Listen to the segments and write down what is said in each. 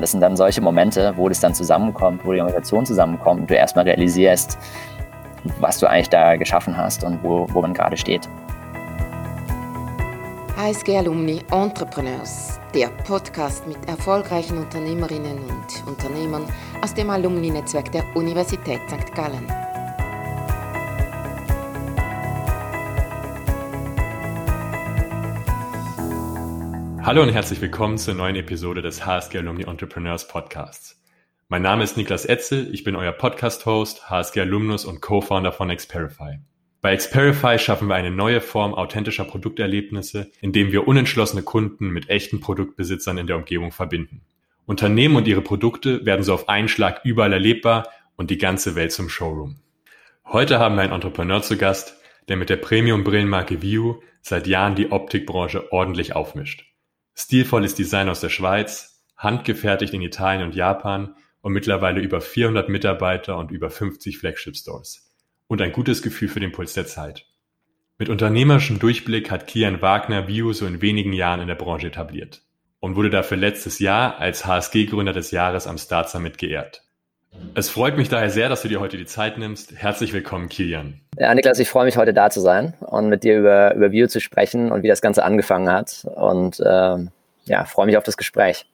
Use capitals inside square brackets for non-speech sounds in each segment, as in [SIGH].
Das sind dann solche Momente, wo das dann zusammenkommt, wo die Organisation zusammenkommt und du erstmal realisierst, was du eigentlich da geschaffen hast und wo, wo man gerade steht. HSG Alumni Entrepreneurs, der Podcast mit erfolgreichen Unternehmerinnen und Unternehmern aus dem Alumni-Netzwerk der Universität St. Gallen. Hallo und herzlich willkommen zur neuen Episode des HSG Alumni Entrepreneurs Podcasts. Mein Name ist Niklas Etzel, ich bin euer Podcast-Host, HSG Alumnus und Co-Founder von Xperify. Bei Xperify schaffen wir eine neue Form authentischer Produkterlebnisse, indem wir unentschlossene Kunden mit echten Produktbesitzern in der Umgebung verbinden. Unternehmen und ihre Produkte werden so auf einen Schlag überall erlebbar und die ganze Welt zum Showroom. Heute haben wir einen Entrepreneur zu Gast, der mit der Premium-Brillenmarke View seit Jahren die Optikbranche ordentlich aufmischt. Stilvolles Design aus der Schweiz, handgefertigt in Italien und Japan und mittlerweile über 400 Mitarbeiter und über 50 Flagship Stores. Und ein gutes Gefühl für den Puls der Zeit. Mit unternehmerischem Durchblick hat Kian Wagner View so in wenigen Jahren in der Branche etabliert und wurde dafür letztes Jahr als HSG-Gründer des Jahres am Start Summit geehrt. Es freut mich daher sehr, dass du dir heute die Zeit nimmst. Herzlich willkommen, Kilian. Ja, Niklas, ich freue mich heute da zu sein und mit dir über, über View zu sprechen und wie das Ganze angefangen hat. Und äh, ja, freue mich auf das Gespräch.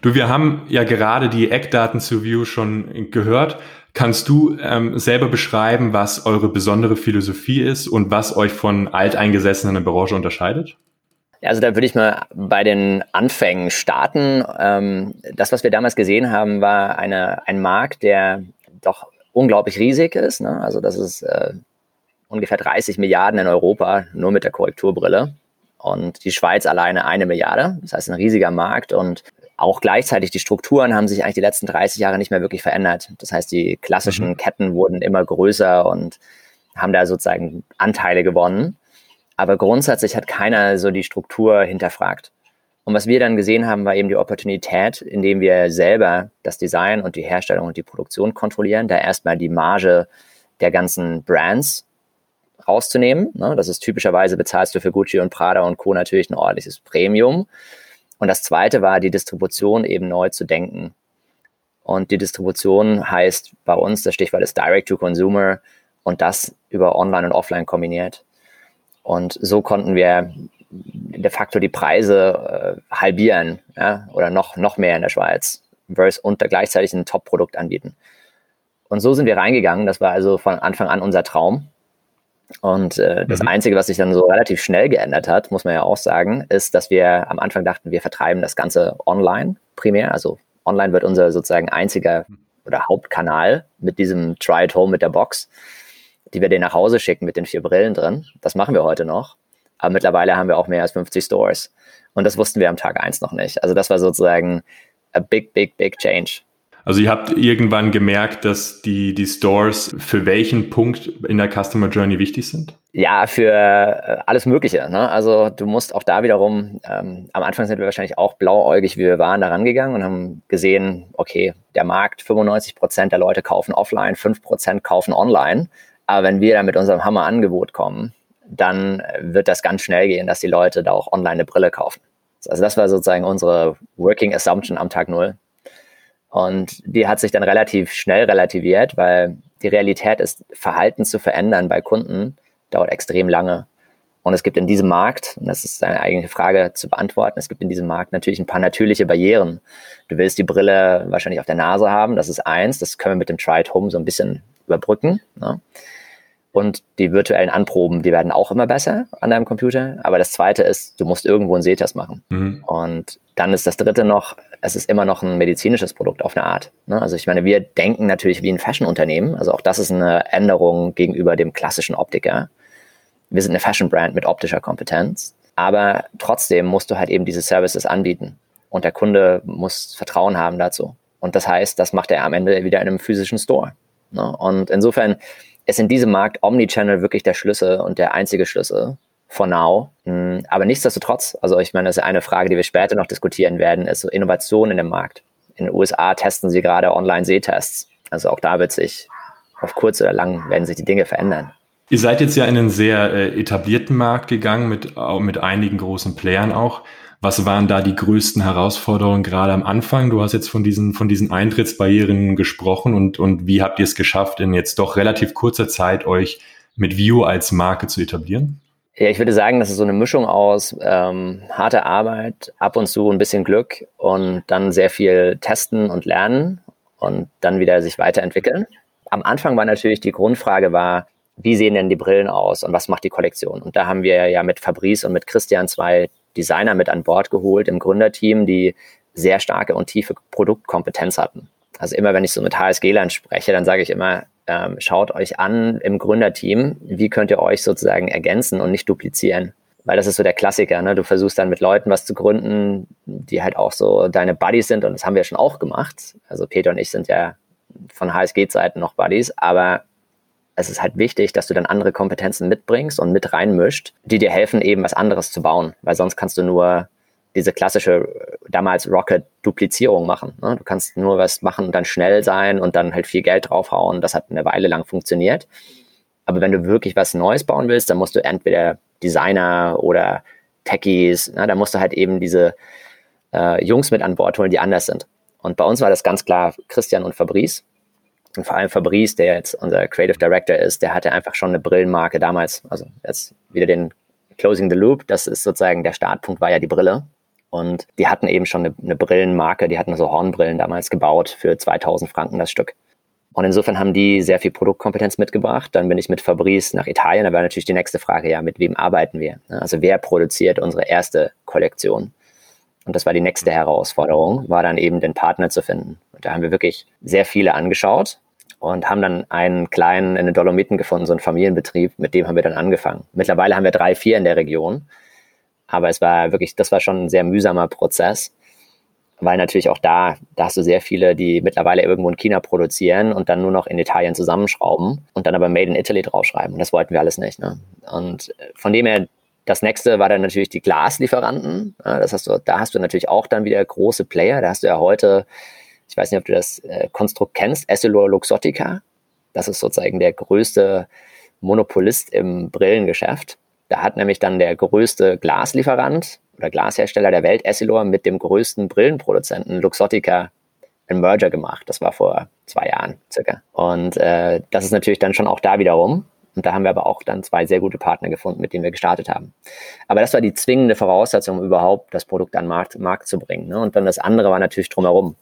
Du, wir haben ja gerade die Eckdaten zu View schon gehört. Kannst du ähm, selber beschreiben, was eure besondere Philosophie ist und was euch von alteingesessenen in der Branche unterscheidet? Also da würde ich mal bei den Anfängen starten. Ähm, das, was wir damals gesehen haben, war eine, ein Markt, der doch unglaublich riesig ist. Ne? Also das ist äh, ungefähr 30 Milliarden in Europa, nur mit der Korrekturbrille. Und die Schweiz alleine eine Milliarde. Das heißt, ein riesiger Markt und auch gleichzeitig die Strukturen haben sich eigentlich die letzten 30 Jahre nicht mehr wirklich verändert. Das heißt, die klassischen mhm. Ketten wurden immer größer und haben da sozusagen Anteile gewonnen. Aber grundsätzlich hat keiner so die Struktur hinterfragt. Und was wir dann gesehen haben, war eben die Opportunität, indem wir selber das Design und die Herstellung und die Produktion kontrollieren, da erstmal die Marge der ganzen Brands rauszunehmen. Ne? Das ist typischerweise bezahlst du für Gucci und Prada und Co. natürlich ein ordentliches Premium. Und das zweite war, die Distribution eben neu zu denken. Und die Distribution heißt bei uns, das Stichwort ist Direct to Consumer und das über Online und Offline kombiniert. Und so konnten wir de facto die Preise äh, halbieren ja, oder noch, noch mehr in der Schweiz versus und gleichzeitig ein Top-Produkt anbieten. Und so sind wir reingegangen. Das war also von Anfang an unser Traum. Und äh, das mhm. Einzige, was sich dann so relativ schnell geändert hat, muss man ja auch sagen, ist, dass wir am Anfang dachten, wir vertreiben das Ganze online primär. Also online wird unser sozusagen einziger oder Hauptkanal mit diesem Try at Home mit der Box die wir denen nach Hause schicken mit den vier Brillen drin. Das machen wir heute noch. Aber mittlerweile haben wir auch mehr als 50 Stores. Und das wussten wir am Tag eins noch nicht. Also das war sozusagen a big, big, big change. Also ihr habt irgendwann gemerkt, dass die, die Stores für welchen Punkt in der Customer Journey wichtig sind? Ja, für äh, alles Mögliche. Ne? Also du musst auch da wiederum, ähm, am Anfang sind wir wahrscheinlich auch blauäugig, wie wir waren, da rangegangen und haben gesehen, okay, der Markt, 95 Prozent der Leute kaufen offline, 5 Prozent kaufen online. Aber wenn wir dann mit unserem Hammer-Angebot kommen, dann wird das ganz schnell gehen, dass die Leute da auch online eine Brille kaufen. Also das war sozusagen unsere Working Assumption am Tag Null. Und die hat sich dann relativ schnell relativiert, weil die Realität ist, Verhalten zu verändern bei Kunden dauert extrem lange. Und es gibt in diesem Markt, und das ist eine eigene Frage zu beantworten, es gibt in diesem Markt natürlich ein paar natürliche Barrieren. Du willst die Brille wahrscheinlich auf der Nase haben, das ist eins, das können wir mit dem Try at Home so ein bisschen überbrücken. Ne? Und die virtuellen Anproben, die werden auch immer besser an deinem Computer. Aber das zweite ist, du musst irgendwo einen Sehtest machen. Mhm. Und dann ist das dritte noch, es ist immer noch ein medizinisches Produkt auf eine Art. Ne? Also ich meine, wir denken natürlich wie ein Fashion-Unternehmen. Also auch das ist eine Änderung gegenüber dem klassischen Optiker. Wir sind eine Fashion-Brand mit optischer Kompetenz. Aber trotzdem musst du halt eben diese Services anbieten. Und der Kunde muss Vertrauen haben dazu. Und das heißt, das macht er am Ende wieder in einem physischen Store. Ne? Und insofern ist in diesem Markt Omnichannel wirklich der Schlüssel und der einzige Schlüssel for now. Hm, aber nichtsdestotrotz, also ich meine, das ist eine Frage, die wir später noch diskutieren werden, ist Innovation in dem Markt. In den USA testen sie gerade Online-Sehtests. Also auch da wird sich auf kurz oder lang werden sich die Dinge verändern. Ihr seid jetzt ja in einen sehr äh, etablierten Markt gegangen mit, mit einigen großen Playern auch. Was waren da die größten Herausforderungen gerade am Anfang? Du hast jetzt von diesen, von diesen Eintrittsbarrieren gesprochen und, und wie habt ihr es geschafft, in jetzt doch relativ kurzer Zeit euch mit View als Marke zu etablieren? Ja, ich würde sagen, das ist so eine Mischung aus ähm, harter Arbeit, ab und zu ein bisschen Glück und dann sehr viel testen und lernen und dann wieder sich weiterentwickeln. Am Anfang war natürlich die Grundfrage war, wie sehen denn die Brillen aus und was macht die Kollektion? Und da haben wir ja mit Fabrice und mit Christian zwei Designer mit an Bord geholt im Gründerteam, die sehr starke und tiefe Produktkompetenz hatten. Also immer, wenn ich so mit HSG-Land spreche, dann sage ich immer, ähm, schaut euch an im Gründerteam, wie könnt ihr euch sozusagen ergänzen und nicht duplizieren. Weil das ist so der Klassiker, ne? Du versuchst dann mit Leuten was zu gründen, die halt auch so deine Buddies sind und das haben wir schon auch gemacht. Also Peter und ich sind ja von HSG-Zeiten noch Buddies, aber es ist halt wichtig, dass du dann andere Kompetenzen mitbringst und mit reinmischt, die dir helfen, eben was anderes zu bauen. Weil sonst kannst du nur diese klassische, damals Rocket-Duplizierung machen. Ne? Du kannst nur was machen und dann schnell sein und dann halt viel Geld draufhauen. Das hat eine Weile lang funktioniert. Aber wenn du wirklich was Neues bauen willst, dann musst du entweder Designer oder Techies, ne? da musst du halt eben diese äh, Jungs mit an Bord holen, die anders sind. Und bei uns war das ganz klar Christian und Fabrice. Und vor allem Fabrice, der jetzt unser Creative Director ist, der hatte einfach schon eine Brillenmarke damals. Also jetzt wieder den Closing the Loop. Das ist sozusagen der Startpunkt, war ja die Brille. Und die hatten eben schon eine, eine Brillenmarke. Die hatten so Hornbrillen damals gebaut für 2000 Franken das Stück. Und insofern haben die sehr viel Produktkompetenz mitgebracht. Dann bin ich mit Fabrice nach Italien. Da war natürlich die nächste Frage, ja, mit wem arbeiten wir? Also wer produziert unsere erste Kollektion? Und das war die nächste Herausforderung, war dann eben den Partner zu finden. Da haben wir wirklich sehr viele angeschaut und haben dann einen kleinen in den Dolomiten gefunden, so einen Familienbetrieb, mit dem haben wir dann angefangen. Mittlerweile haben wir drei, vier in der Region. Aber es war wirklich, das war schon ein sehr mühsamer Prozess, weil natürlich auch da, da hast du sehr viele, die mittlerweile irgendwo in China produzieren und dann nur noch in Italien zusammenschrauben und dann aber Made in Italy draufschreiben. Das wollten wir alles nicht. Ne? Und von dem her das nächste war dann natürlich die Glaslieferanten. Das hast du, da hast du natürlich auch dann wieder große Player. Da hast du ja heute, ich weiß nicht, ob du das äh, Konstrukt kennst, Essilor Luxottica. Das ist sozusagen der größte Monopolist im Brillengeschäft. Da hat nämlich dann der größte Glaslieferant oder Glashersteller der Welt, Essilor, mit dem größten Brillenproduzenten Luxottica ein Merger gemacht. Das war vor zwei Jahren circa. Und äh, das ist natürlich dann schon auch da wiederum und da haben wir aber auch dann zwei sehr gute Partner gefunden, mit denen wir gestartet haben. Aber das war die zwingende Voraussetzung, um überhaupt das Produkt an den Markt, Markt zu bringen. Ne? Und dann das andere war natürlich drumherum.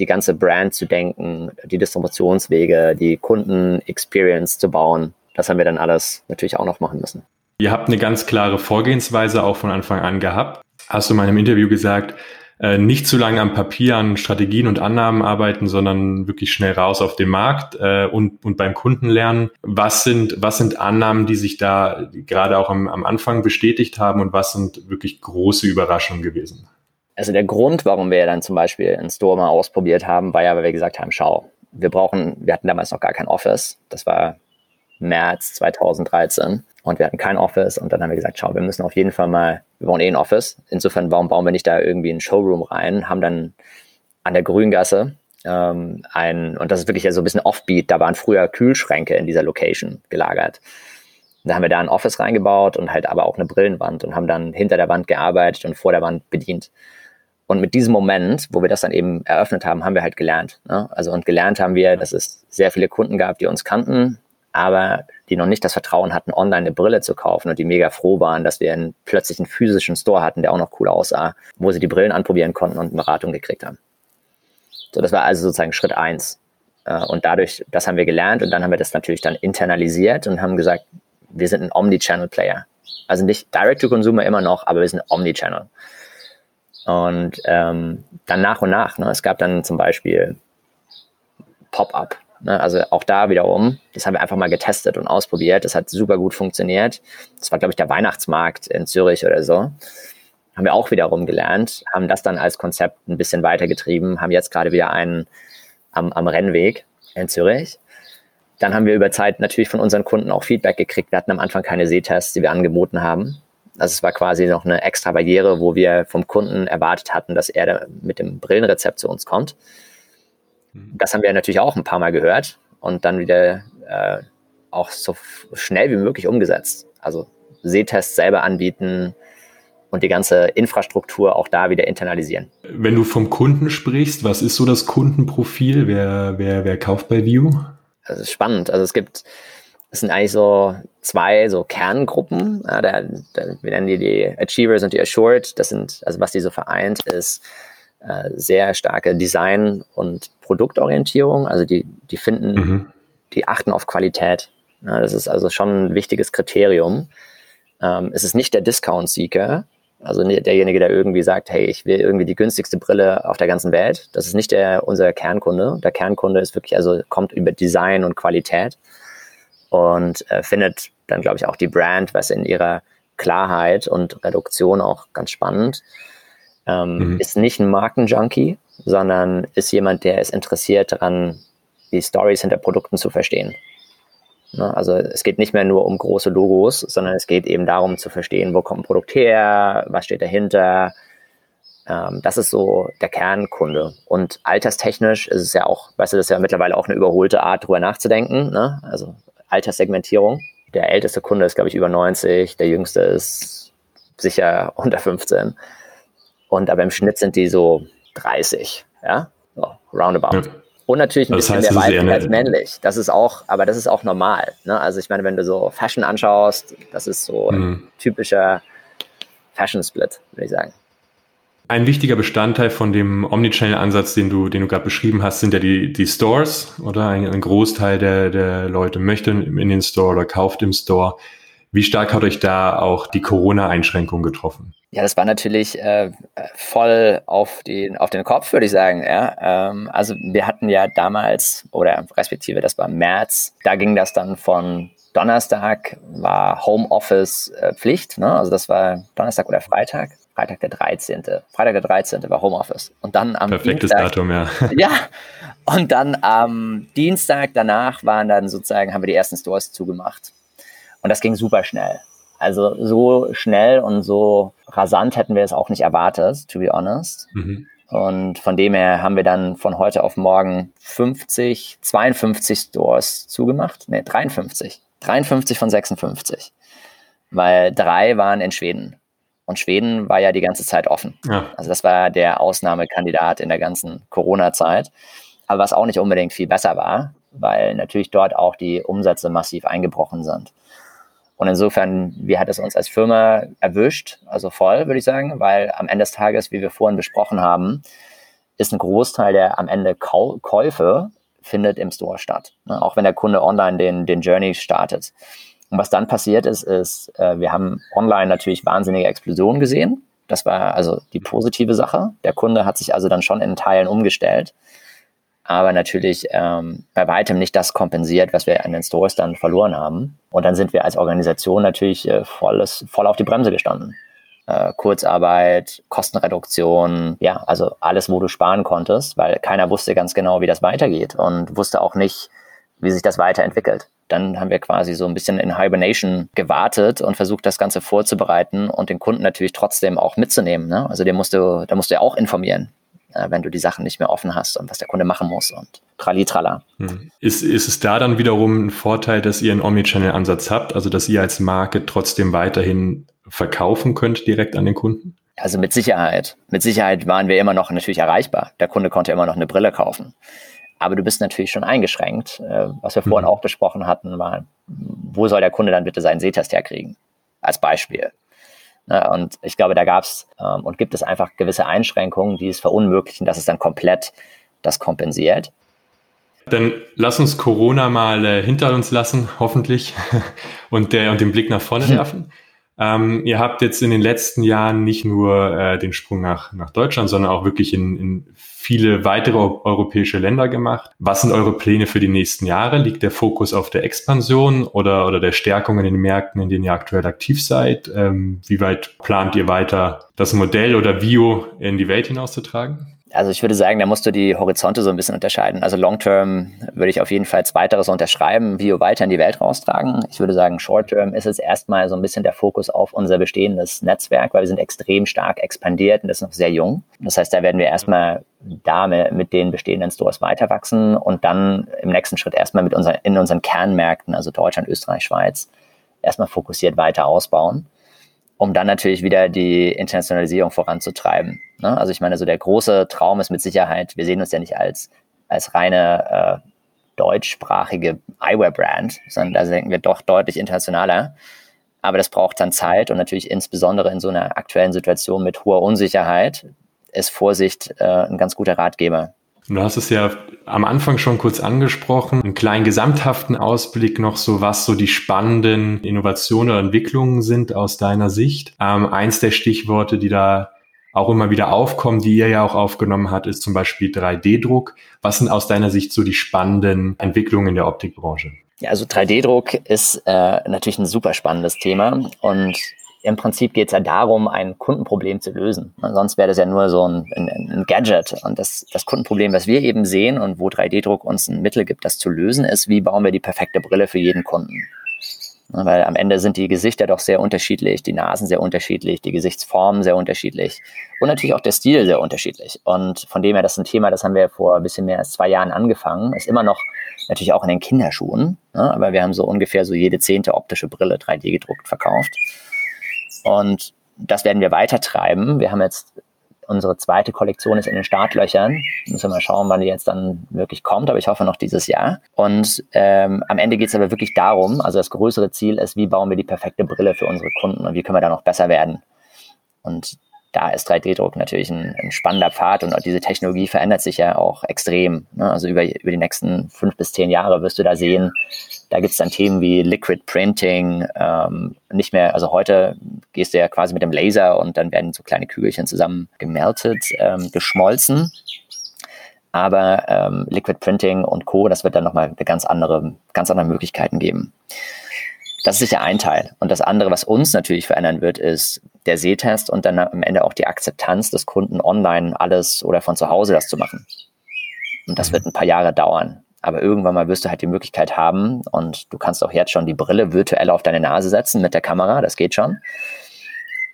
Die ganze Brand zu denken, die Distributionswege, die Kunden-Experience zu bauen. Das haben wir dann alles natürlich auch noch machen müssen. Ihr habt eine ganz klare Vorgehensweise auch von Anfang an gehabt. Hast du in meinem Interview gesagt, äh, nicht zu lange am Papier an Strategien und Annahmen arbeiten, sondern wirklich schnell raus auf den Markt äh, und, und beim Kunden lernen. Was sind, was sind Annahmen, die sich da gerade auch am, am Anfang bestätigt haben und was sind wirklich große Überraschungen gewesen? Also der Grund, warum wir dann zum Beispiel einen Store mal ausprobiert haben, war ja, weil wir gesagt haben, schau, wir brauchen, wir hatten damals noch gar kein Office. Das war März 2013 und wir hatten kein Office und dann haben wir gesagt, schau, wir müssen auf jeden Fall mal, wir bauen eh ein Office. Insofern, warum bauen wir nicht da irgendwie einen Showroom rein? Haben dann an der Grüngasse ähm, ein, und das ist wirklich ja so ein bisschen offbeat, da waren früher Kühlschränke in dieser Location gelagert. Da haben wir da ein Office reingebaut und halt aber auch eine Brillenwand und haben dann hinter der Wand gearbeitet und vor der Wand bedient. Und mit diesem Moment, wo wir das dann eben eröffnet haben, haben wir halt gelernt. Ne? Also und gelernt haben wir, dass es sehr viele Kunden gab, die uns kannten, aber die noch nicht das Vertrauen hatten, online eine Brille zu kaufen und die mega froh waren, dass wir einen, plötzlich einen physischen Store hatten, der auch noch cool aussah, wo sie die Brillen anprobieren konnten und Beratung gekriegt haben. So, das war also sozusagen Schritt eins. Äh, und dadurch, das haben wir gelernt und dann haben wir das natürlich dann internalisiert und haben gesagt, wir sind ein Omnichannel-Player. Also nicht Direct-to-Consumer immer noch, aber wir sind Omnichannel. Und ähm, dann nach und nach, ne, es gab dann zum Beispiel Pop-up. Ne? Also auch da wiederum, das haben wir einfach mal getestet und ausprobiert. Das hat super gut funktioniert. Das war, glaube ich, der Weihnachtsmarkt in Zürich oder so. Haben wir auch wiederum gelernt, haben das dann als Konzept ein bisschen weitergetrieben, haben jetzt gerade wieder einen am, am Rennweg in Zürich. Dann haben wir über Zeit natürlich von unseren Kunden auch Feedback gekriegt. Wir hatten am Anfang keine Sehtests, die wir angeboten haben. Also es war quasi noch eine extra Barriere, wo wir vom Kunden erwartet hatten, dass er mit dem Brillenrezept zu uns kommt. Mhm. Das haben wir natürlich auch ein paar Mal gehört und dann wieder äh, auch so schnell wie möglich umgesetzt. Also Sehtests selber anbieten, und die ganze Infrastruktur auch da wieder internalisieren. Wenn du vom Kunden sprichst, was ist so das Kundenprofil? Wer, wer, wer kauft bei View? Das ist spannend. Also es gibt, es sind eigentlich so zwei so Kerngruppen. Ja, da, da, wir nennen die die Achievers und die Assured. Das sind, also was die so vereint, ist äh, sehr starke Design- und Produktorientierung. Also die, die finden, mhm. die achten auf Qualität. Ja, das ist also schon ein wichtiges Kriterium. Ähm, es ist nicht der Discount-Seeker, also derjenige, der irgendwie sagt, hey, ich will irgendwie die günstigste Brille auf der ganzen Welt. Das ist nicht der, unser Kernkunde. Der Kernkunde ist wirklich, also kommt über Design und Qualität und äh, findet dann, glaube ich, auch die Brand, was in ihrer Klarheit und Reduktion auch ganz spannend. Ähm, mhm. Ist nicht ein Markenjunkie, sondern ist jemand, der ist interessiert daran, die Stories hinter Produkten zu verstehen. Ne? Also es geht nicht mehr nur um große Logos, sondern es geht eben darum zu verstehen, wo kommt ein Produkt her, was steht dahinter. Ähm, das ist so der Kernkunde. Und alterstechnisch ist es ja auch, weißt du, das ist ja mittlerweile auch eine überholte Art, drüber nachzudenken. Ne? Also Alterssegmentierung. Der älteste Kunde ist, glaube ich, über 90, der jüngste ist sicher unter 15. Und aber im Schnitt sind die so 30, ja, so, roundabout. Ja. Und natürlich ein das bisschen heißt, mehr weiblich als männlich. Das ist auch, aber das ist auch normal. Ne? Also ich meine, wenn du so Fashion anschaust, das ist so mhm. ein typischer Fashion-Split, würde ich sagen. Ein wichtiger Bestandteil von dem Omnichannel-Ansatz, den du, den du gerade beschrieben hast, sind ja die, die Stores, oder? Ein, ein Großteil der, der Leute möchte in den Store oder kauft im Store. Wie stark hat euch da auch die Corona-Einschränkung getroffen? Ja, das war natürlich äh, voll auf den, auf den Kopf, würde ich sagen. Ja? Ähm, also wir hatten ja damals, oder respektive das war März, da ging das dann von Donnerstag war Homeoffice äh, Pflicht, ne? also das war Donnerstag oder Freitag. Freitag der 13. Freitag der 13. war Homeoffice. Und dann am Perfektes Dienstag, Datum, ja. [LAUGHS] [LAUGHS] ja. Und dann am Dienstag danach waren dann sozusagen, haben wir die ersten Stores zugemacht. Und das ging super schnell. Also so schnell und so rasant hätten wir es auch nicht erwartet, to be honest. Mhm. Und von dem her haben wir dann von heute auf morgen 50, 52 Stores zugemacht. Ne, 53. 53 von 56. Weil drei waren in Schweden. Und Schweden war ja die ganze Zeit offen. Ja. Also das war der Ausnahmekandidat in der ganzen Corona-Zeit. Aber was auch nicht unbedingt viel besser war, weil natürlich dort auch die Umsätze massiv eingebrochen sind. Und insofern, wie hat es uns als Firma erwischt? Also voll, würde ich sagen, weil am Ende des Tages, wie wir vorhin besprochen haben, ist ein Großteil der am Ende Kau Käufe findet im Store statt. Ne? Auch wenn der Kunde online den, den Journey startet. Und was dann passiert ist, ist, äh, wir haben online natürlich wahnsinnige Explosionen gesehen. Das war also die positive Sache. Der Kunde hat sich also dann schon in Teilen umgestellt aber natürlich ähm, bei weitem nicht das kompensiert, was wir an den Stores dann verloren haben. Und dann sind wir als Organisation natürlich äh, volles, voll auf die Bremse gestanden. Äh, Kurzarbeit, Kostenreduktion, ja, also alles, wo du sparen konntest, weil keiner wusste ganz genau, wie das weitergeht und wusste auch nicht, wie sich das weiterentwickelt. Dann haben wir quasi so ein bisschen in Hibernation gewartet und versucht, das Ganze vorzubereiten und den Kunden natürlich trotzdem auch mitzunehmen. Ne? Also den musst du, da musst du ja auch informieren äh, wenn du die Sachen nicht mehr offen hast und was der Kunde machen muss und trali-trala. Hm. Ist, ist es da dann wiederum ein Vorteil, dass ihr einen Omnichannel-Ansatz habt, also dass ihr als Marke trotzdem weiterhin verkaufen könnt direkt an den Kunden? Also mit Sicherheit. Mit Sicherheit waren wir immer noch natürlich erreichbar. Der Kunde konnte immer noch eine Brille kaufen. Aber du bist natürlich schon eingeschränkt. Äh, was wir vorhin mhm. auch besprochen hatten, war, wo soll der Kunde dann bitte seinen Sehtest herkriegen? Als Beispiel. Und ich glaube, da gab es ähm, und gibt es einfach gewisse Einschränkungen, die es verunmöglichen, dass es dann komplett das kompensiert. Dann lass uns Corona mal äh, hinter uns lassen, hoffentlich, [LAUGHS] und, der, und den Blick nach vorne [LAUGHS] werfen. Ähm, ihr habt jetzt in den letzten Jahren nicht nur äh, den Sprung nach, nach Deutschland, sondern auch wirklich in, in viele weitere europäische Länder gemacht. Was sind eure Pläne für die nächsten Jahre? Liegt der Fokus auf der Expansion oder, oder der Stärkung in den Märkten, in denen ihr aktuell aktiv seid? Ähm, wie weit plant ihr weiter, das Modell oder Vio in die Welt hinauszutragen? Also ich würde sagen, da musst du die Horizonte so ein bisschen unterscheiden. Also Long-Term würde ich auf jeden Fall zweiteres unterschreiben, Bio weiter in die Welt raustragen. Ich würde sagen, Short-Term ist es erstmal so ein bisschen der Fokus auf unser bestehendes Netzwerk, weil wir sind extrem stark expandiert und das ist noch sehr jung. Das heißt, da werden wir erstmal da mit den bestehenden Stores weiter wachsen und dann im nächsten Schritt erstmal mit unseren, in unseren Kernmärkten, also Deutschland, Österreich, Schweiz, erstmal fokussiert weiter ausbauen. Um dann natürlich wieder die Internationalisierung voranzutreiben. Ne? Also ich meine, so der große Traum ist mit Sicherheit, wir sehen uns ja nicht als, als reine äh, deutschsprachige Eyewear-Brand, sondern da denken wir doch deutlich internationaler. Aber das braucht dann Zeit und natürlich insbesondere in so einer aktuellen Situation mit hoher Unsicherheit ist Vorsicht äh, ein ganz guter Ratgeber. Du hast es ja am Anfang schon kurz angesprochen, einen kleinen gesamthaften Ausblick noch so, was so die spannenden Innovationen oder Entwicklungen sind aus deiner Sicht. Ähm, eins der Stichworte, die da auch immer wieder aufkommen, die ihr ja auch aufgenommen habt, ist zum Beispiel 3D-Druck. Was sind aus deiner Sicht so die spannenden Entwicklungen in der Optikbranche? Ja, also 3D-Druck ist äh, natürlich ein super spannendes Thema und im Prinzip geht es ja darum, ein Kundenproblem zu lösen. Sonst wäre das ja nur so ein, ein, ein Gadget. Und das, das, Kundenproblem, was wir eben sehen und wo 3D-Druck uns ein Mittel gibt, das zu lösen, ist, wie bauen wir die perfekte Brille für jeden Kunden. Weil am Ende sind die Gesichter doch sehr unterschiedlich, die Nasen sehr unterschiedlich, die Gesichtsformen sehr unterschiedlich und natürlich auch der Stil sehr unterschiedlich. Und von dem her, das ist ein Thema, das haben wir vor ein bisschen mehr als zwei Jahren angefangen, ist immer noch natürlich auch in den Kinderschuhen, ne? aber wir haben so ungefähr so jede zehnte optische Brille 3D gedruckt verkauft. Und das werden wir weiter treiben. Wir haben jetzt unsere zweite Kollektion ist in den Startlöchern. Müssen wir mal schauen, wann die jetzt dann wirklich kommt, aber ich hoffe noch dieses Jahr. Und ähm, am Ende geht es aber wirklich darum, also das größere Ziel ist, wie bauen wir die perfekte Brille für unsere Kunden und wie können wir da noch besser werden. Und da ist 3D-Druck natürlich ein, ein, spannender Pfad und diese Technologie verändert sich ja auch extrem. Ne? Also über, über die nächsten fünf bis zehn Jahre wirst du da sehen, da gibt es dann Themen wie Liquid Printing, ähm, nicht mehr, also heute gehst du ja quasi mit dem Laser und dann werden so kleine Kügelchen zusammen gemeldet, ähm, geschmolzen. Aber ähm, Liquid Printing und Co., das wird dann nochmal ganz andere, ganz andere Möglichkeiten geben. Das ist sicher ein Teil. Und das andere, was uns natürlich verändern wird, ist der Sehtest und dann am Ende auch die Akzeptanz des Kunden online alles oder von zu Hause das zu machen. Und das wird ein paar Jahre dauern. Aber irgendwann mal wirst du halt die Möglichkeit haben und du kannst auch jetzt schon die Brille virtuell auf deine Nase setzen mit der Kamera, das geht schon.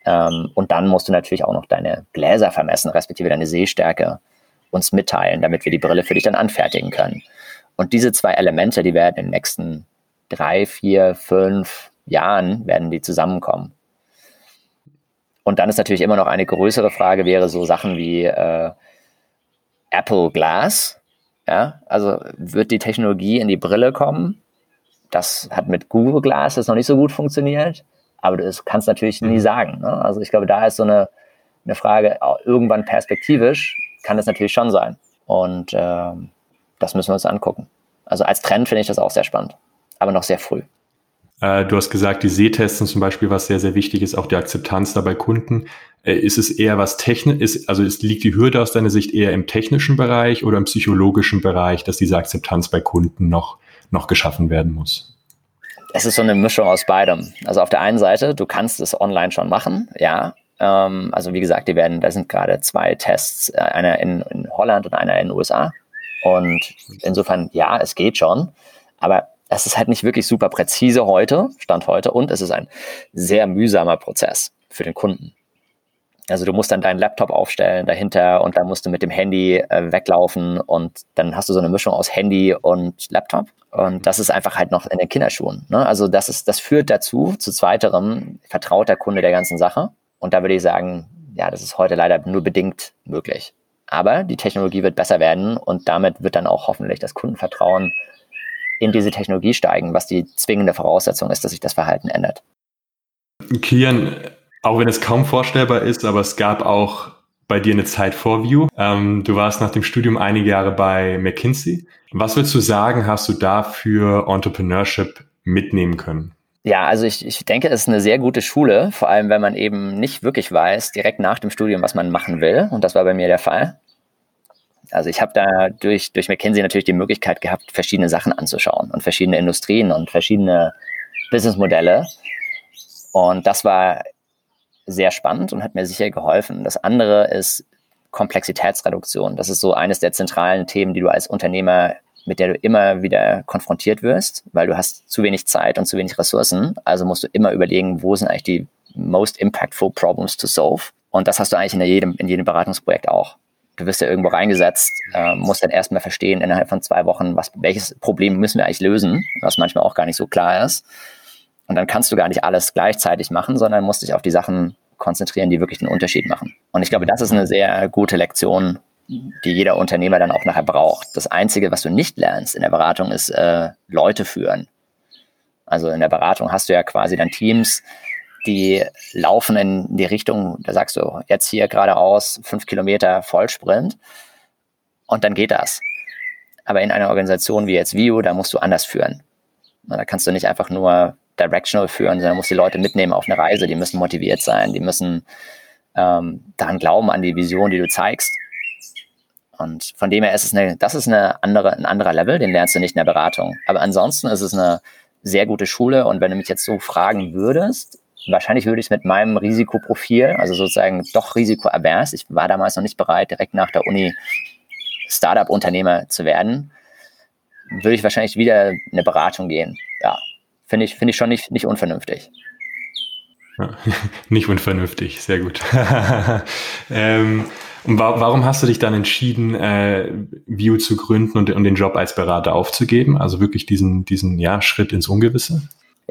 Ähm, und dann musst du natürlich auch noch deine Gläser vermessen, respektive deine Sehstärke uns mitteilen, damit wir die Brille für dich dann anfertigen können. Und diese zwei Elemente, die werden in den nächsten drei, vier, fünf Jahren werden die zusammenkommen. Und dann ist natürlich immer noch eine größere Frage, wäre so Sachen wie äh, Apple Glass. Ja, also wird die Technologie in die Brille kommen? Das hat mit Google Glass jetzt noch nicht so gut funktioniert, aber das kannst du natürlich nie mhm. sagen. Ne? Also ich glaube, da ist so eine, eine Frage, irgendwann perspektivisch kann das natürlich schon sein. Und äh, das müssen wir uns angucken. Also als Trend finde ich das auch sehr spannend aber noch sehr früh. Äh, du hast gesagt, die Sehtesten zum Beispiel, was sehr, sehr wichtig ist, auch die Akzeptanz da bei Kunden. Äh, ist es eher was technisch, also ist, liegt die Hürde aus deiner Sicht eher im technischen Bereich oder im psychologischen Bereich, dass diese Akzeptanz bei Kunden noch, noch geschaffen werden muss? Es ist so eine Mischung aus beidem. Also auf der einen Seite, du kannst es online schon machen, ja. Ähm, also wie gesagt, die werden, da sind gerade zwei Tests, äh, einer in, in Holland und einer in den USA. Und insofern, ja, es geht schon. Aber es ist halt nicht wirklich super präzise heute, Stand heute, und es ist ein sehr mühsamer Prozess für den Kunden. Also du musst dann deinen Laptop aufstellen dahinter und dann musst du mit dem Handy äh, weglaufen und dann hast du so eine Mischung aus Handy und Laptop. Und das ist einfach halt noch in den Kinderschuhen. Ne? Also das ist, das führt dazu, zu zweiterem, vertraut der Kunde der ganzen Sache. Und da würde ich sagen, ja, das ist heute leider nur bedingt möglich. Aber die Technologie wird besser werden und damit wird dann auch hoffentlich das Kundenvertrauen in diese Technologie steigen, was die zwingende Voraussetzung ist, dass sich das Verhalten ändert. Kian, auch wenn es kaum vorstellbar ist, aber es gab auch bei dir eine Zeit vor View. Ähm, du warst nach dem Studium einige Jahre bei McKinsey. Was würdest du sagen, hast du da für Entrepreneurship mitnehmen können? Ja, also ich, ich denke, es ist eine sehr gute Schule, vor allem wenn man eben nicht wirklich weiß, direkt nach dem Studium, was man machen will. Und das war bei mir der Fall. Also ich habe da durch, durch McKinsey natürlich die Möglichkeit gehabt, verschiedene Sachen anzuschauen und verschiedene Industrien und verschiedene Businessmodelle. Und das war sehr spannend und hat mir sicher geholfen. Das andere ist Komplexitätsreduktion. Das ist so eines der zentralen Themen, die du als Unternehmer, mit der du immer wieder konfrontiert wirst, weil du hast zu wenig Zeit und zu wenig Ressourcen. Also musst du immer überlegen, wo sind eigentlich die most impactful problems to solve. Und das hast du eigentlich in jedem, in jedem Beratungsprojekt auch du wirst ja irgendwo reingesetzt, äh, musst dann erstmal verstehen innerhalb von zwei Wochen, was, welches Problem müssen wir eigentlich lösen, was manchmal auch gar nicht so klar ist. Und dann kannst du gar nicht alles gleichzeitig machen, sondern musst dich auf die Sachen konzentrieren, die wirklich den Unterschied machen. Und ich glaube, das ist eine sehr gute Lektion, die jeder Unternehmer dann auch nachher braucht. Das Einzige, was du nicht lernst in der Beratung, ist äh, Leute führen. Also in der Beratung hast du ja quasi dann Teams, die laufen in die Richtung, da sagst du, jetzt hier geradeaus, fünf Kilometer Vollsprint und dann geht das. Aber in einer Organisation wie jetzt View, da musst du anders führen. Da kannst du nicht einfach nur directional führen, sondern musst die Leute mitnehmen auf eine Reise. Die müssen motiviert sein, die müssen ähm, daran glauben, an die Vision, die du zeigst. Und von dem her ist es eine, das ist eine andere, ein anderer Level, den lernst du nicht in der Beratung. Aber ansonsten ist es eine sehr gute Schule. Und wenn du mich jetzt so fragen würdest, wahrscheinlich würde ich mit meinem Risikoprofil, also sozusagen doch risikoavers, ich war damals noch nicht bereit, direkt nach der Uni Startup-Unternehmer zu werden, würde ich wahrscheinlich wieder eine Beratung gehen. Ja, finde ich, finde ich schon nicht, nicht unvernünftig. [LAUGHS] Nicht unvernünftig, sehr gut. [LAUGHS] ähm, und wa warum hast du dich dann entschieden, äh, View zu gründen und, und, den Job als Berater aufzugeben? Also wirklich diesen, diesen ja, Schritt ins Ungewisse?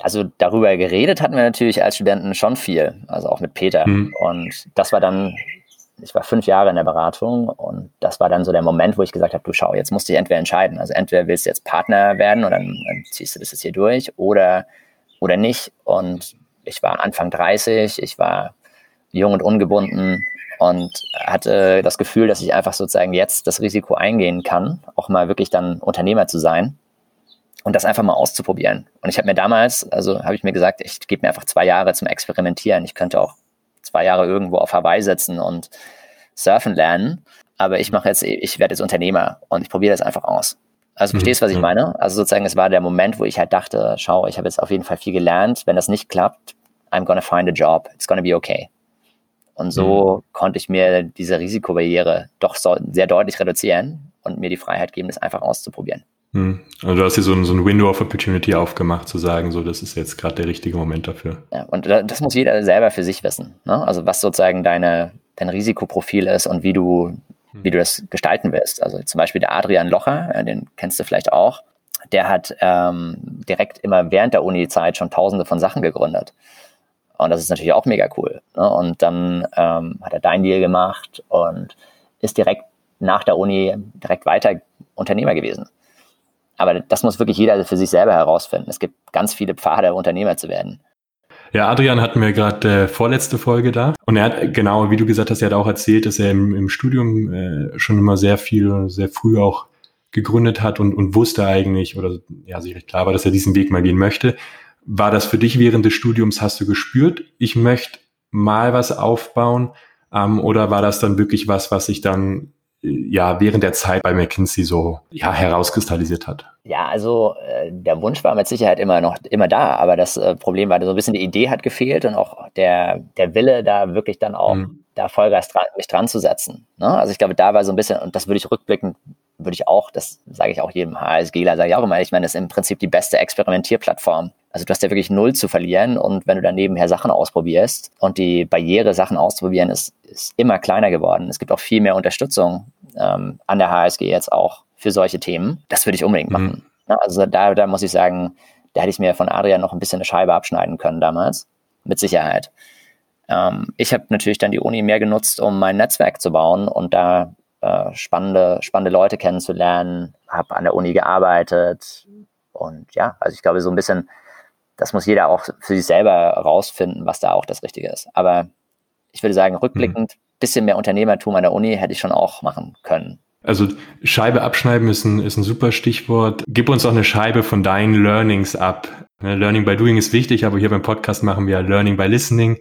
Also darüber geredet hatten wir natürlich als Studenten schon viel, also auch mit Peter. Mhm. Und das war dann, ich war fünf Jahre in der Beratung und das war dann so der Moment, wo ich gesagt habe, du schau, jetzt musst du dich entweder entscheiden. Also entweder willst du jetzt Partner werden und dann, dann ziehst du das jetzt hier durch oder, oder nicht. Und ich war Anfang 30, ich war jung und ungebunden und hatte das Gefühl, dass ich einfach sozusagen jetzt das Risiko eingehen kann, auch mal wirklich dann Unternehmer zu sein und das einfach mal auszuprobieren. Und ich habe mir damals, also habe ich mir gesagt, ich gebe mir einfach zwei Jahre zum Experimentieren. Ich könnte auch zwei Jahre irgendwo auf Hawaii sitzen und surfen lernen, aber ich mache jetzt, ich werde jetzt Unternehmer und ich probiere das einfach aus. Also mhm. verstehst du, was ich meine? Also sozusagen, es war der Moment, wo ich halt dachte, schau, ich habe jetzt auf jeden Fall viel gelernt. Wenn das nicht klappt, I'm gonna find a job. It's gonna be okay. Und so mhm. konnte ich mir diese Risikobarriere doch so sehr deutlich reduzieren und mir die Freiheit geben, das einfach auszuprobieren. Mhm. Also du hast hier so ein, so ein Window of Opportunity aufgemacht, zu sagen, so das ist jetzt gerade der richtige Moment dafür. Ja, und das muss jeder selber für sich wissen. Ne? Also was sozusagen deine, dein Risikoprofil ist und wie du, wie du das gestalten willst. Also zum Beispiel der Adrian Locher, den kennst du vielleicht auch, der hat ähm, direkt immer während der Uni-Zeit schon tausende von Sachen gegründet. Und das ist natürlich auch mega cool. Ne? Und dann ähm, hat er dein Deal gemacht und ist direkt nach der Uni direkt weiter Unternehmer gewesen. Aber das muss wirklich jeder für sich selber herausfinden. Es gibt ganz viele Pfade, Unternehmer zu werden. Ja, Adrian hatten wir gerade äh, vorletzte Folge da. Und er hat, genau, wie du gesagt hast, er hat auch erzählt, dass er im, im Studium äh, schon immer sehr viel, sehr früh auch gegründet hat und, und wusste eigentlich, oder ja, sicherlich klar war, dass er diesen Weg mal gehen möchte. War das für dich während des Studiums, hast du gespürt, ich möchte mal was aufbauen? Ähm, oder war das dann wirklich was, was sich dann ja während der Zeit bei McKinsey so ja, herauskristallisiert hat? Ja, also äh, der Wunsch war mit Sicherheit immer noch immer da, aber das äh, Problem war so ein bisschen die Idee hat gefehlt und auch der, der Wille, da wirklich dann auch mhm. da Vollgas dran, mich dran zu setzen. Ne? Also ich glaube, da war so ein bisschen, und das würde ich rückblickend würde ich auch, das sage ich auch jedem HSGler, sage ich auch immer, ich meine, das ist im Prinzip die beste Experimentierplattform. Also du hast ja wirklich null zu verlieren und wenn du dann nebenher Sachen ausprobierst und die Barriere, Sachen auszuprobieren, ist, ist immer kleiner geworden. Es gibt auch viel mehr Unterstützung ähm, an der HSG jetzt auch für solche Themen. Das würde ich unbedingt machen. Mhm. Also da, da muss ich sagen, da hätte ich mir von Adrian noch ein bisschen eine Scheibe abschneiden können damals. Mit Sicherheit. Ähm, ich habe natürlich dann die Uni mehr genutzt, um mein Netzwerk zu bauen und da äh, spannende, spannende Leute kennenzulernen, habe an der Uni gearbeitet und ja, also ich glaube so ein bisschen, das muss jeder auch für sich selber rausfinden, was da auch das Richtige ist. Aber ich würde sagen, rückblickend, mhm. Bisschen mehr Unternehmertum an der Uni hätte ich schon auch machen können. Also Scheibe abschneiden ist ein, ist ein super Stichwort. Gib uns auch eine Scheibe von deinen Learnings ab. Ne, Learning by Doing ist wichtig, aber hier beim Podcast machen wir Learning by Listening.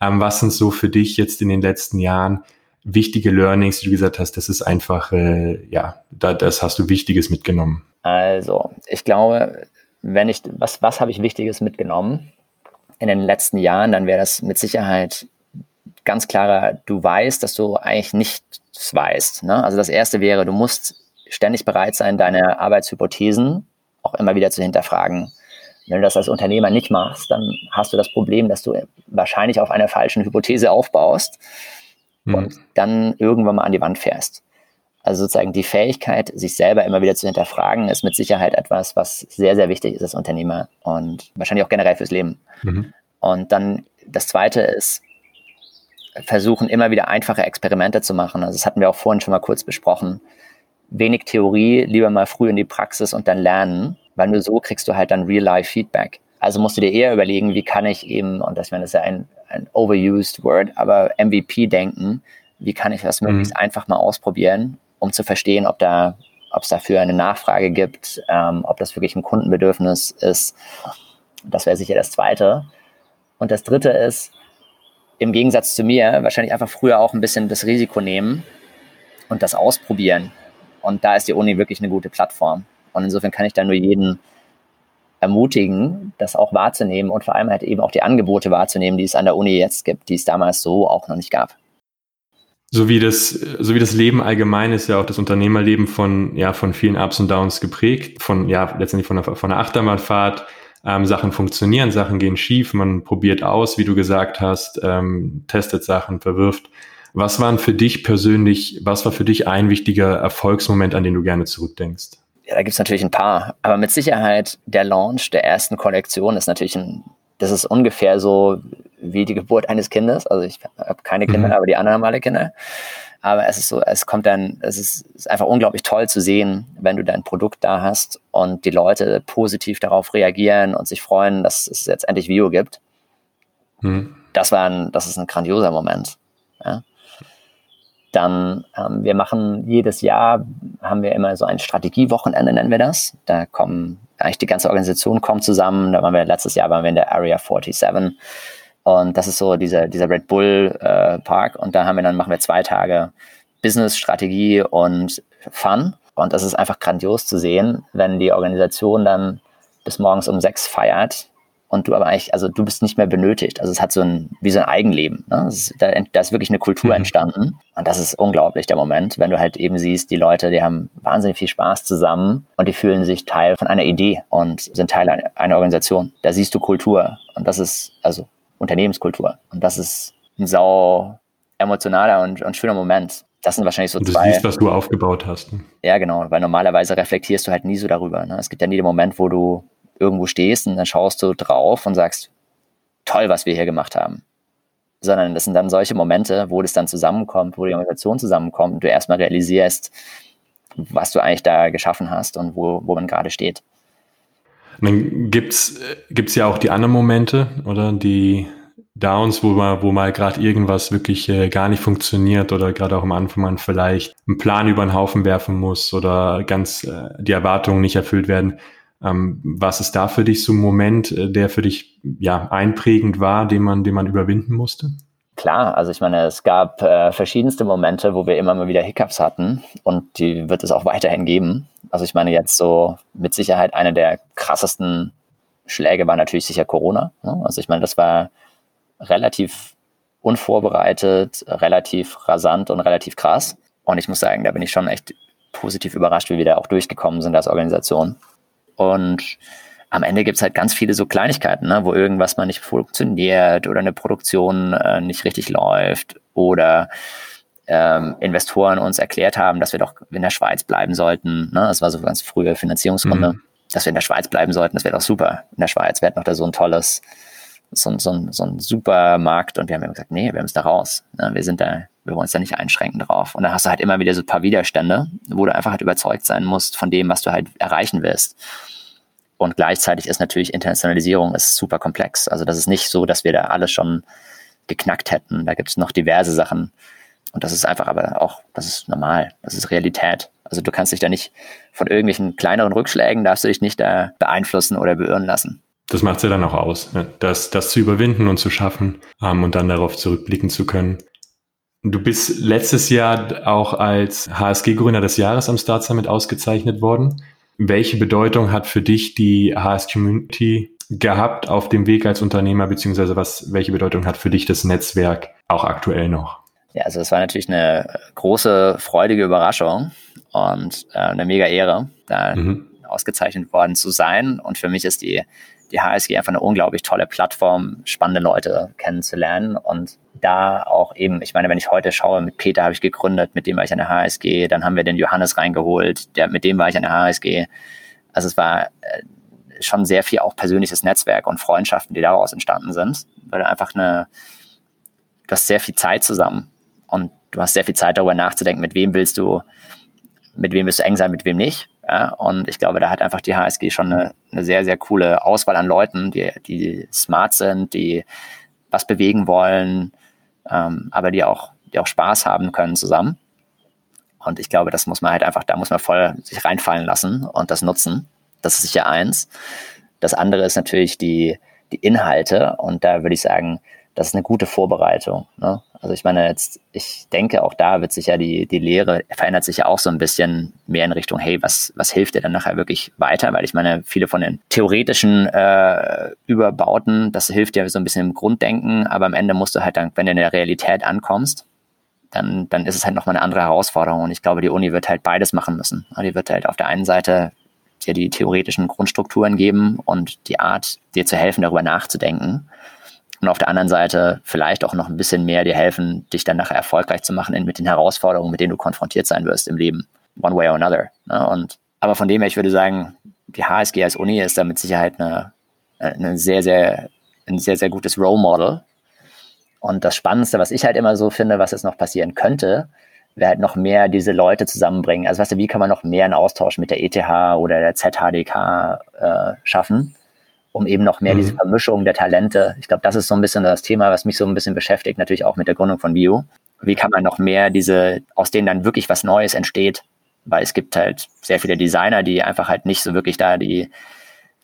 Ähm, was sind so für dich jetzt in den letzten Jahren wichtige Learnings, die du gesagt hast, das ist einfach, äh, ja, da, das hast du Wichtiges mitgenommen? Also, ich glaube, wenn ich, was, was habe ich Wichtiges mitgenommen in den letzten Jahren, dann wäre das mit Sicherheit ganz klarer, du weißt, dass du eigentlich nichts weißt. Ne? Also das erste wäre, du musst ständig bereit sein, deine Arbeitshypothesen auch immer wieder zu hinterfragen. Wenn du das als Unternehmer nicht machst, dann hast du das Problem, dass du wahrscheinlich auf einer falschen Hypothese aufbaust mhm. und dann irgendwann mal an die Wand fährst. Also sozusagen die Fähigkeit, sich selber immer wieder zu hinterfragen, ist mit Sicherheit etwas, was sehr, sehr wichtig ist als Unternehmer und wahrscheinlich auch generell fürs Leben. Mhm. Und dann das Zweite ist, versuchen immer wieder einfache Experimente zu machen. Also das hatten wir auch vorhin schon mal kurz besprochen. Wenig Theorie, lieber mal früh in die Praxis und dann lernen, weil nur so kriegst du halt dann Real-Life-Feedback. Also musst du dir eher überlegen, wie kann ich eben, und das, meine, das ist ja ein, ein overused Word, aber MVP denken, wie kann ich das möglichst mhm. einfach mal ausprobieren, um zu verstehen, ob da, ob es dafür eine Nachfrage gibt, ähm, ob das wirklich ein Kundenbedürfnis ist. Das wäre sicher das Zweite. Und das Dritte ist, im Gegensatz zu mir, wahrscheinlich einfach früher auch ein bisschen das Risiko nehmen und das ausprobieren. Und da ist die Uni wirklich eine gute Plattform. Und insofern kann ich da nur jeden ermutigen, das auch wahrzunehmen und vor allem halt eben auch die Angebote wahrzunehmen, die es an der Uni jetzt gibt, die es damals so auch noch nicht gab. So wie das, so wie das Leben allgemein ist ja auch das Unternehmerleben von, ja, von vielen Ups und Downs geprägt, von, ja, letztendlich von einer, von einer Achterbahnfahrt. Ähm, Sachen funktionieren, Sachen gehen schief, man probiert aus, wie du gesagt hast, ähm, testet Sachen, verwirft. Was waren für dich persönlich, was war für dich ein wichtiger Erfolgsmoment, an den du gerne zurückdenkst? Ja, da gibt es natürlich ein paar. Aber mit Sicherheit der Launch der ersten Kollektion ist natürlich ein, das ist ungefähr so wie die Geburt eines Kindes. Also ich habe keine Kinder, mhm. aber die anderen haben alle Kinder. Aber es ist so, es kommt dann, es ist, ist einfach unglaublich toll zu sehen, wenn du dein Produkt da hast und die Leute positiv darauf reagieren und sich freuen, dass es jetzt endlich Video gibt. Mhm. Das war ein, das ist ein grandioser Moment. Ja? Dann, ähm, wir machen jedes Jahr, haben wir immer so ein Strategiewochenende, nennen wir das. Da kommen, eigentlich die ganze Organisation kommt zusammen. Da waren wir letztes Jahr waren wir in der Area 47. Und das ist so dieser, dieser Red Bull äh, Park. Und da haben wir dann, machen wir zwei Tage Business, Strategie und Fun. Und das ist einfach grandios zu sehen, wenn die Organisation dann bis morgens um sechs feiert und du aber eigentlich, also du bist nicht mehr benötigt. Also es hat so ein, wie so ein Eigenleben. Ne? Ist, da, da, ist wirklich eine Kultur mhm. entstanden. Und das ist unglaublich, der Moment, wenn du halt eben siehst, die Leute, die haben wahnsinnig viel Spaß zusammen und die fühlen sich Teil von einer Idee und sind Teil einer Organisation. Da siehst du Kultur. Und das ist, also Unternehmenskultur. Und das ist ein sau emotionaler und, und schöner Moment. Das sind wahrscheinlich so und du zwei. Siehst, was du aufgebaut hast. Ne? Ja, genau. Weil normalerweise reflektierst du halt nie so darüber. Ne? Es gibt ja nie den Moment, wo du irgendwo stehst und dann schaust du drauf und sagst, toll, was wir hier gemacht haben. Sondern das sind dann solche Momente, wo das dann zusammenkommt, wo die Organisation zusammenkommt und du erstmal realisierst, was du eigentlich da geschaffen hast und wo, wo man gerade steht. Und dann gibt's gibt's ja auch die anderen Momente, oder? Die Downs, wo mal, wo mal gerade irgendwas wirklich äh, gar nicht funktioniert oder gerade auch am Anfang man vielleicht einen Plan über den Haufen werfen muss oder ganz äh, die Erwartungen nicht erfüllt werden. Ähm, was ist da für dich so ein Moment, äh, der für dich ja einprägend war, den man, den man überwinden musste? Klar, also ich meine, es gab äh, verschiedenste Momente, wo wir immer mal wieder Hiccups hatten und die wird es auch [LAUGHS] weiterhin geben. Also ich meine jetzt so mit Sicherheit eine der krassesten Schläge war natürlich sicher Corona. Ne? Also ich meine, das war relativ unvorbereitet, relativ rasant und relativ krass. Und ich muss sagen, da bin ich schon echt positiv überrascht, wie wir da auch durchgekommen sind als Organisation. Und am Ende gibt es halt ganz viele so Kleinigkeiten, ne, wo irgendwas mal nicht funktioniert oder eine Produktion äh, nicht richtig läuft oder ähm, Investoren uns erklärt haben, dass wir doch in der Schweiz bleiben sollten. Ne? Das war so ganz frühe Finanzierungsrunde, mhm. dass wir in der Schweiz bleiben sollten. Das wäre doch super. In der Schweiz, wir hätten noch da so ein tolles, so, so, so ein super Markt und wir haben immer gesagt, nee, wir müssen da raus. Ne? Wir sind da, wir wollen uns da nicht einschränken drauf. Und dann hast du halt immer wieder so ein paar Widerstände, wo du einfach halt überzeugt sein musst von dem, was du halt erreichen willst. Und gleichzeitig ist natürlich Internationalisierung ist super komplex. Also das ist nicht so, dass wir da alles schon geknackt hätten. Da gibt es noch diverse Sachen. Und das ist einfach aber auch, das ist normal. Das ist Realität. Also du kannst dich da nicht von irgendwelchen kleineren Rückschlägen, darfst du dich nicht da beeinflussen oder beirren lassen. Das macht es ja dann auch aus, ne? das, das zu überwinden und zu schaffen ähm, und dann darauf zurückblicken zu können. Du bist letztes Jahr auch als HSG-Gründer des Jahres am Start Summit ausgezeichnet worden. Welche Bedeutung hat für dich die HS Community gehabt auf dem Weg als Unternehmer, beziehungsweise was, welche Bedeutung hat für dich das Netzwerk auch aktuell noch? Ja, also es war natürlich eine große, freudige Überraschung und äh, eine mega Ehre, da mhm. ausgezeichnet worden zu sein. Und für mich ist die, die HSG einfach eine unglaublich tolle Plattform, spannende Leute kennenzulernen und da auch eben, ich meine, wenn ich heute schaue, mit Peter habe ich gegründet, mit dem war ich an der HSG, dann haben wir den Johannes reingeholt, der, mit dem war ich an der HSG. Also es war äh, schon sehr viel auch persönliches Netzwerk und Freundschaften, die daraus entstanden sind, weil einfach eine, du hast sehr viel Zeit zusammen und du hast sehr viel Zeit darüber nachzudenken, mit wem willst du, mit wem willst du eng sein, mit wem nicht. Ja, und ich glaube, da hat einfach die HSG schon eine, eine sehr, sehr coole Auswahl an Leuten, die, die smart sind, die was bewegen wollen, ähm, aber die auch, die auch Spaß haben können zusammen. Und ich glaube, das muss man halt einfach, da muss man voll sich reinfallen lassen und das nutzen. Das ist sicher eins. Das andere ist natürlich die, die Inhalte. Und da würde ich sagen, das ist eine gute Vorbereitung. Ne? Also ich meine, jetzt, ich denke, auch da wird sich ja die, die Lehre verändert sich ja auch so ein bisschen mehr in Richtung, hey, was, was hilft dir dann nachher wirklich weiter? Weil ich meine, viele von den theoretischen äh, Überbauten, das hilft dir so ein bisschen im Grunddenken, aber am Ende musst du halt dann, wenn du in der Realität ankommst, dann, dann ist es halt nochmal eine andere Herausforderung. Und ich glaube, die Uni wird halt beides machen müssen. Die wird halt auf der einen Seite dir die theoretischen Grundstrukturen geben und die Art, dir zu helfen, darüber nachzudenken. Und auf der anderen Seite vielleicht auch noch ein bisschen mehr dir helfen, dich dann nachher erfolgreich zu machen mit den Herausforderungen, mit denen du konfrontiert sein wirst im Leben. One way or another. Ne? Und, aber von dem her, ich würde sagen, die HSG als Uni ist da mit Sicherheit eine, eine sehr, sehr, ein sehr, sehr gutes Role Model. Und das Spannendste, was ich halt immer so finde, was jetzt noch passieren könnte, wäre halt noch mehr diese Leute zusammenbringen. Also weißt du, wie kann man noch mehr einen Austausch mit der ETH oder der ZHDK äh, schaffen, um eben noch mehr mhm. diese Vermischung der Talente. Ich glaube, das ist so ein bisschen das Thema, was mich so ein bisschen beschäftigt, natürlich auch mit der Gründung von View. Wie kann man noch mehr diese, aus denen dann wirklich was Neues entsteht? Weil es gibt halt sehr viele Designer, die einfach halt nicht so wirklich da die,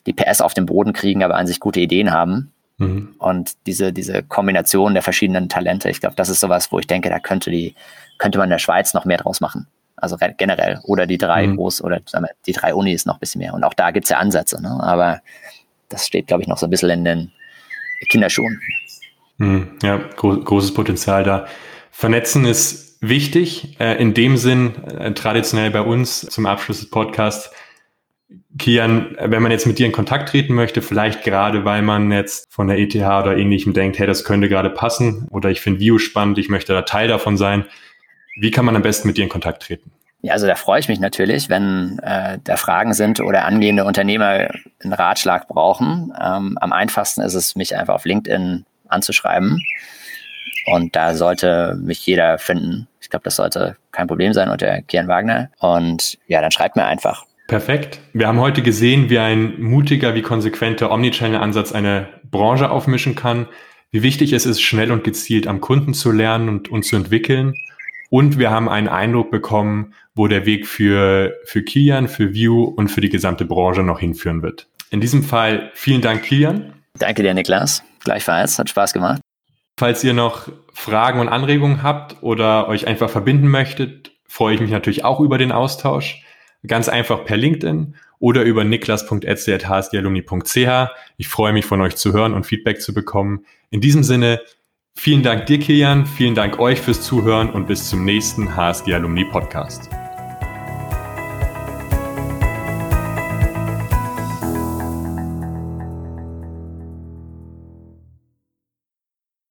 die PS auf den Boden kriegen, aber an sich gute Ideen haben. Mhm. Und diese, diese Kombination der verschiedenen Talente, ich glaube, das ist sowas, wo ich denke, da könnte die, könnte man in der Schweiz noch mehr draus machen. Also generell. Oder die drei mhm. Groß- oder wir, die drei Unis noch ein bisschen mehr. Und auch da gibt es ja Ansätze, ne? aber das steht, glaube ich, noch so ein bisschen in den Kinderschuhen. Mhm. Ja, gro großes Potenzial da. Vernetzen ist wichtig. Äh, in dem Sinn, äh, traditionell bei uns zum Abschluss des Podcasts, Kian, wenn man jetzt mit dir in Kontakt treten möchte, vielleicht gerade, weil man jetzt von der ETH oder ähnlichem denkt, hey, das könnte gerade passen oder ich finde View spannend, ich möchte da Teil davon sein, wie kann man am besten mit dir in Kontakt treten? Ja, also da freue ich mich natürlich, wenn äh, da Fragen sind oder angehende Unternehmer einen Ratschlag brauchen. Ähm, am einfachsten ist es, mich einfach auf LinkedIn anzuschreiben. Und da sollte mich jeder finden. Ich glaube, das sollte kein Problem sein unter Kian Wagner. Und ja, dann schreibt mir einfach. Perfekt. Wir haben heute gesehen, wie ein mutiger, wie konsequenter Omnichannel-Ansatz eine Branche aufmischen kann, wie wichtig es ist, schnell und gezielt am Kunden zu lernen und, und zu entwickeln und wir haben einen Eindruck bekommen, wo der Weg für, für Kilian, für View und für die gesamte Branche noch hinführen wird. In diesem Fall vielen Dank, Kilian. Danke dir, Niklas. Gleichfalls, hat Spaß gemacht. Falls ihr noch Fragen und Anregungen habt oder euch einfach verbinden möchtet, freue ich mich natürlich auch über den Austausch. Ganz einfach per LinkedIn oder über niklas.etze.hsdalumni.ch. Ich freue mich von euch zu hören und Feedback zu bekommen. In diesem Sinne, Vielen Dank dir, Kilian. Vielen Dank euch fürs Zuhören und bis zum nächsten HSG Alumni Podcast.